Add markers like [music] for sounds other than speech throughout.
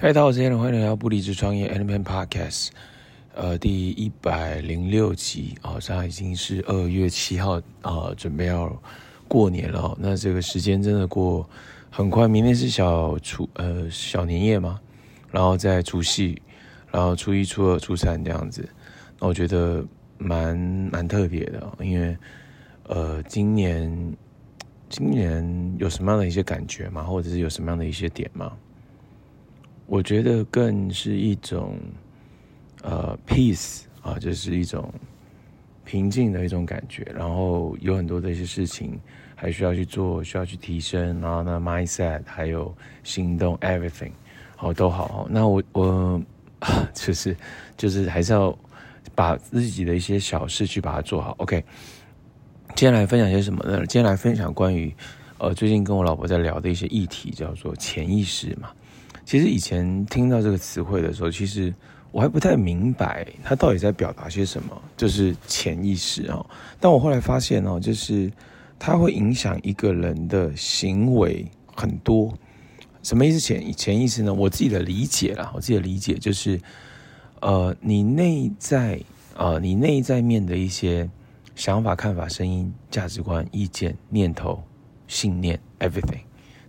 嗨，大家好，我是 Allen，欢迎来到不离职创业 Allen Podcast，呃，第一百零六集啊，现在已经是二月七号啊，准备要过年了。那这个时间真的过很快，明天是小初呃小年夜嘛，然后在除夕，然后初一、初二、初三这样子。那我觉得蛮蛮特别的，因为呃，今年今年有什么样的一些感觉吗？或者是有什么样的一些点吗？我觉得更是一种，呃，peace 啊，就是一种平静的一种感觉。然后有很多的一些事情还需要去做，需要去提升。然后呢，mindset 还有行动，everything 好都好。那我我 [laughs] 就是就是还是要把自己的一些小事去把它做好。OK，接下来分享些什么呢？接下来分享关于呃最近跟我老婆在聊的一些议题，叫做潜意识嘛。其实以前听到这个词汇的时候，其实我还不太明白它到底在表达些什么，就是潜意识啊。但我后来发现哦，就是它会影响一个人的行为很多。什么意思？潜潜意识呢？我自己的理解啦，我自己的理解就是，呃，你内在呃，你内在面的一些想法、看法、声音、价值观、意见、念头、信念，everything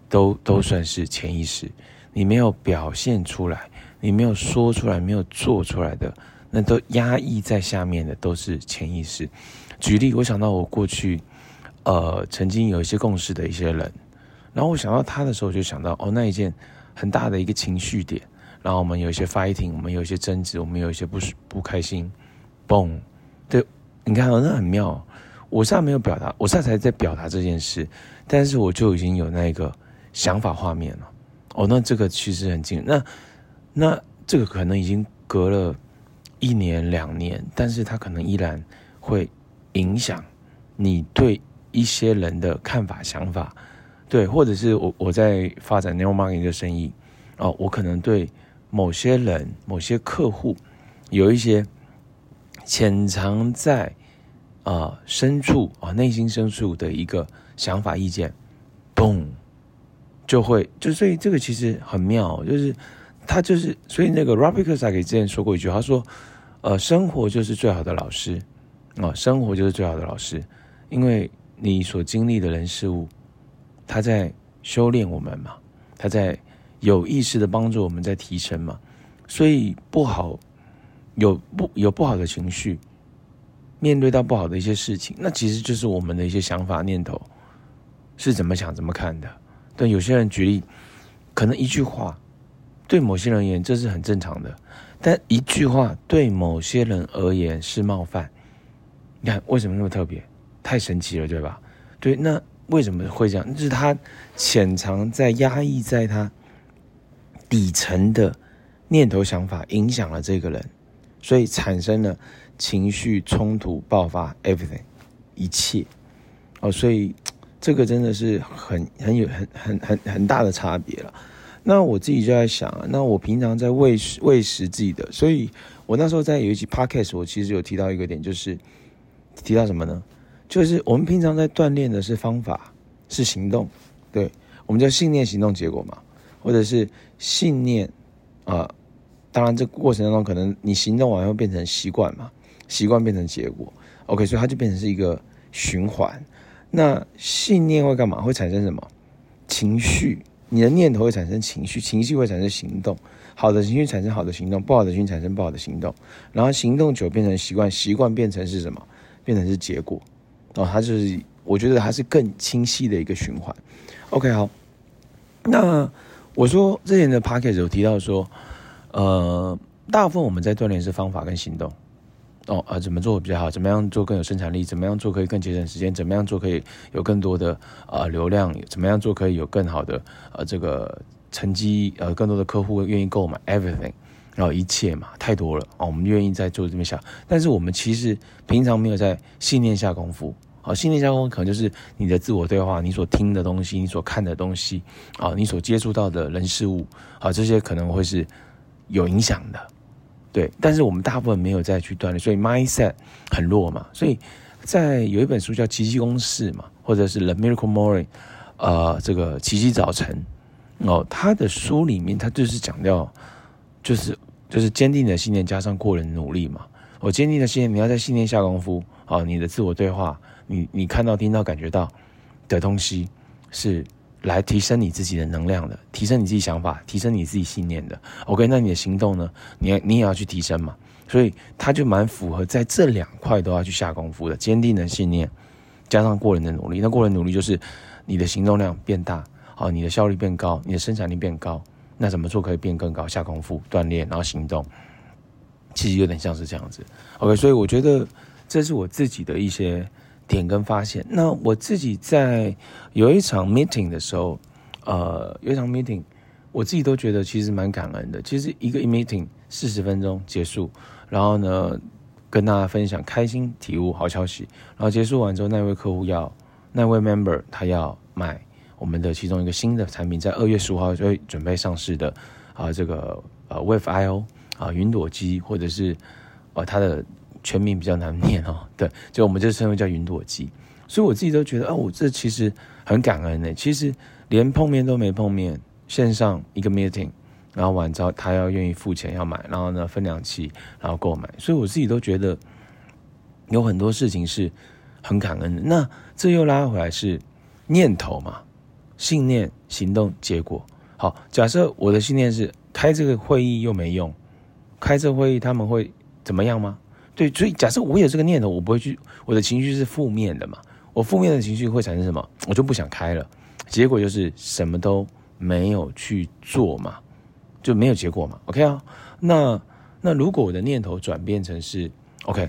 都都算是潜意识。你没有表现出来，你没有说出来，没有做出来的，那都压抑在下面的，都是潜意识。举例，我想到我过去，呃，曾经有一些共事的一些人，然后我想到他的时候，就想到哦，那一件很大的一个情绪点，然后我们有一些 fighting，我们有一些争执，我们有一些不不开心，嘣，对，你看哦，那很妙。我现在没有表达，我现在才在表达这件事，但是我就已经有那个想法画面了。哦，那这个其实很近，那那这个可能已经隔了一年两年，但是它可能依然会影响你对一些人的看法、想法，对，或者是我我在发展 neo marketing 的生意，哦，我可能对某些人、某些客户有一些潜藏在啊、深处啊内心深处的一个想法、意见，嘣。就会就所以这个其实很妙，就是他就是所以那个 Robert Kiyosaki 之前说过一句，他说，呃，生活就是最好的老师啊、哦，生活就是最好的老师，因为你所经历的人事物，他在修炼我们嘛，他在有意识的帮助我们在提升嘛，所以不好有不有不好的情绪，面对到不好的一些事情，那其实就是我们的一些想法念头是怎么想怎么看的。对有些人举例，可能一句话对某些人而言这是很正常的，但一句话对某些人而言是冒犯。你看为什么那么特别？太神奇了，对吧？对，那为什么会这样？就是他潜藏在压抑在他底层的念头想法影响了这个人，所以产生了情绪冲突爆发，everything 一切哦，所以。这个真的是很很有很很很很大的差别了。那我自己就在想啊，那我平常在喂喂食自己的，所以我那时候在有一集 podcast，我其实有提到一个点，就是提到什么呢？就是我们平常在锻炼的是方法，是行动，对，我们叫信念、行动、结果嘛，或者是信念啊、当然这过程当中可能你行动完会变成习惯嘛，习惯变成结果，OK，所以它就变成是一个循环。那信念会干嘛？会产生什么情绪？你的念头会产生情绪，情绪会产生行动。好的情绪产生好的行动，不好的情绪产生不好的行动。然后行动久变成习惯，习惯变成是什么？变成是结果。哦，它就是我觉得它是更清晰的一个循环。OK，好。那我说之前的 podcast 有提到说，呃，大部分我们在锻炼是方法跟行动。哦啊，怎么做比较好？怎么样做更有生产力？怎么样做可以更节省时间？怎么样做可以有更多的啊、流量？怎么样做可以有更好的呃这个成绩？呃，更多的客户愿意购买 everything，然后一切嘛，太多了哦。我们愿意在做这边下，但是我们其实平常没有在信念下功夫。好、哦，信念下功夫可能就是你的自我对话，你所听的东西，你所看的东西，啊、你所接触到的人事物，啊、这些可能会是有影响的。对，但是我们大部分没有再去锻炼，所以 mindset 很弱嘛。所以在有一本书叫《奇迹公式》嘛，或者是《The Miracle Morning》，呃，这个奇迹早晨哦，他的书里面他就是讲到，就是就是坚定的信念加上过人努力嘛。我坚定的信念，你要在信念下功夫。哦，你的自我对话，你你看到、听到、感觉到的东西，是来提升你自己的能量的，提升你自己想法，提升你自己信念的。OK，那你的行动呢？你你也要去提升嘛。所以他就蛮符合在这两块都要去下功夫的，坚定的信念加上过人的努力。那过人努力就是你的行动量变大，好，你的效率变高，你的生产力变高。那怎么做可以变更高？下功夫锻炼，然后行动，其实有点像是这样子。OK，所以我觉得这是我自己的一些点跟发现。那我自己在有一场 meeting 的时候，呃，有一场 meeting，我自己都觉得其实蛮感恩的。其实一个 meeting 四十分钟结束。然后呢，跟大家分享开心体悟好消息。然后结束完之后，那位客户要，那位 member 他要买我们的其中一个新的产品，在二月十五号就会准备上市的啊，这个呃 Wave IO 啊云朵机，或者是呃它的全名比较难念哦，[laughs] 对，就我们就称为叫云朵机。所以我自己都觉得，哦，我这其实很感恩呢。其实连碰面都没碰面，线上一个 meeting。然后完之后，他要愿意付钱要买，然后呢分两期，然后购买，所以我自己都觉得有很多事情是很感恩的。那这又拉回来是念头嘛，信念、行动、结果。好，假设我的信念是开这个会议又没用，开这会议他们会怎么样吗？对，所以假设我有这个念头，我不会去，我的情绪是负面的嘛，我负面的情绪会产生什么？我就不想开了，结果就是什么都没有去做嘛。就没有结果嘛？OK 啊，那那如果我的念头转变成是 OK，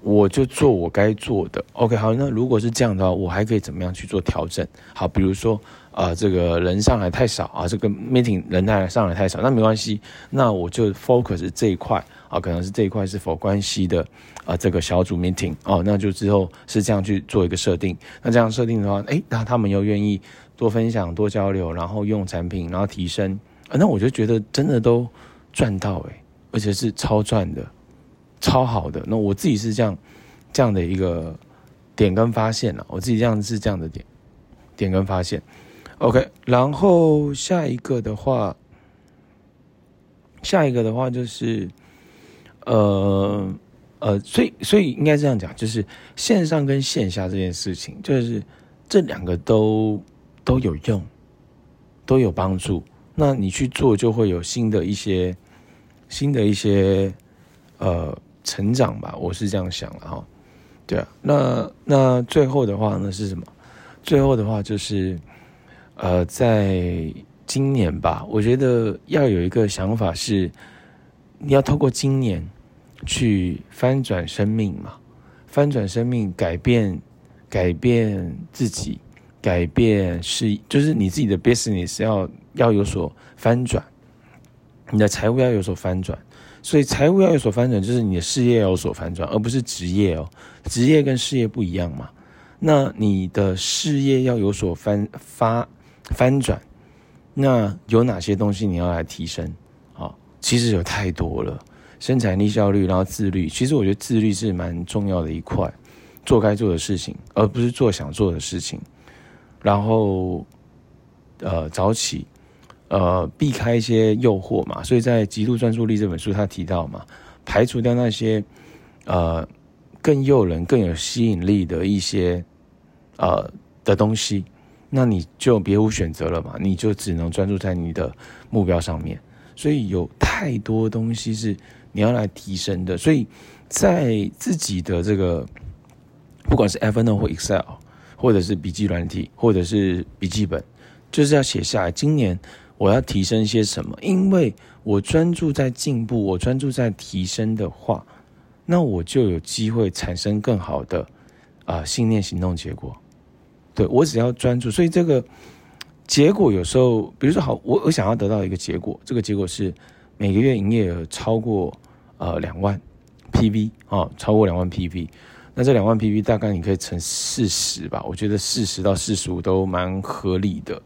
我就做我该做的。OK，好，那如果是这样的话，我还可以怎么样去做调整？好，比如说、呃，这个人上来太少啊，这个 meeting 人太上来太少，那没关系，那我就 focus 这一块啊，可能是这一块是否关系的啊，这个小组 meeting 哦、啊，那就之后是这样去做一个设定。那这样设定的话，诶，那他们又愿意多分享、多交流，然后用产品，然后提升。啊那我就觉得真的都赚到诶，而且是超赚的，超好的。那我自己是这样这样的一个点跟发现了，我自己这样是这样的点点跟发现。OK，然后下一个的话，下一个的话就是呃呃，所以所以应该这样讲，就是线上跟线下这件事情，就是这两个都都有用，都有帮助。那你去做就会有新的一些新的一些呃成长吧，我是这样想的哈。对啊，那那最后的话呢是什么？最后的话就是呃，在今年吧，我觉得要有一个想法是，你要透过今年去翻转生命嘛，翻转生命，改变改变自己，改变是就是你自己的 business 要。要有所翻转，你的财务要有所翻转，所以财务要有所翻转，就是你的事业要有所翻转，而不是职业哦。职业跟事业不一样嘛。那你的事业要有所翻发翻转，那有哪些东西你要来提升？啊，其实有太多了，生产力、效率，然后自律。其实我觉得自律是蛮重要的一块，做该做的事情，而不是做想做的事情。然后，呃，早起。呃，避开一些诱惑嘛，所以在《极度专注力》这本书，他提到嘛，排除掉那些呃更诱人、更有吸引力的一些呃的东西，那你就别无选择了嘛，你就只能专注在你的目标上面。所以有太多东西是你要来提升的，所以在自己的这个不管是 Evernote 或 Excel，或者是笔记软体，或者是笔记本，就是要写下来，今年。我要提升些什么？因为我专注在进步，我专注在提升的话，那我就有机会产生更好的啊、信念、行动、结果。对，我只要专注，所以这个结果有时候，比如说好，我我想要得到一个结果，这个结果是每个月营业额超过呃两万 PV 啊、超过两万 PV，那这两万 PV 大概你可以乘四十吧，我觉得四十到四十五都蛮合理的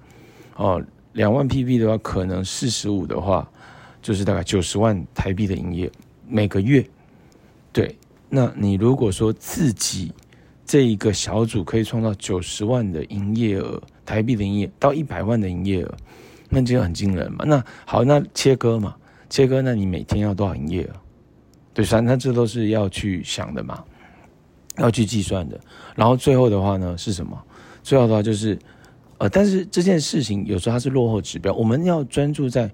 哦。两万 PV 的话，可能四十五的话，就是大概九十万台币的营业每个月。对，那你如果说自己这一个小组可以创造九十万的营业额台币的营业到一百万的营业额，那就很惊人嘛。那好，那切割嘛，切割，那你每天要多少营业额？对，反正这都是要去想的嘛，要去计算的。然后最后的话呢是什么？最后的话就是，呃，但是这件事情有时候它是落后指标，我们要专注在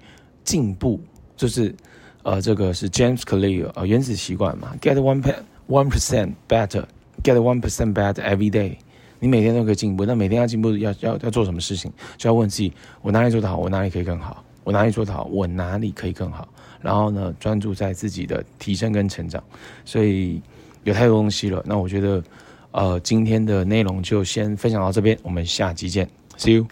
进步，就是呃，这个是 James Clear 啊，原子习惯嘛，Get one per one percent better Get one percent better every day。你每天都可以进步，那每天要进步要要要做什么事情？就要问自己：我哪里做得好？我哪里可以更好？我哪里做得好？我哪里可以更好？然后呢，专注在自己的提升跟成长。所以有太多东西了。那我觉得，呃，今天的内容就先分享到这边，我们下期见，See you。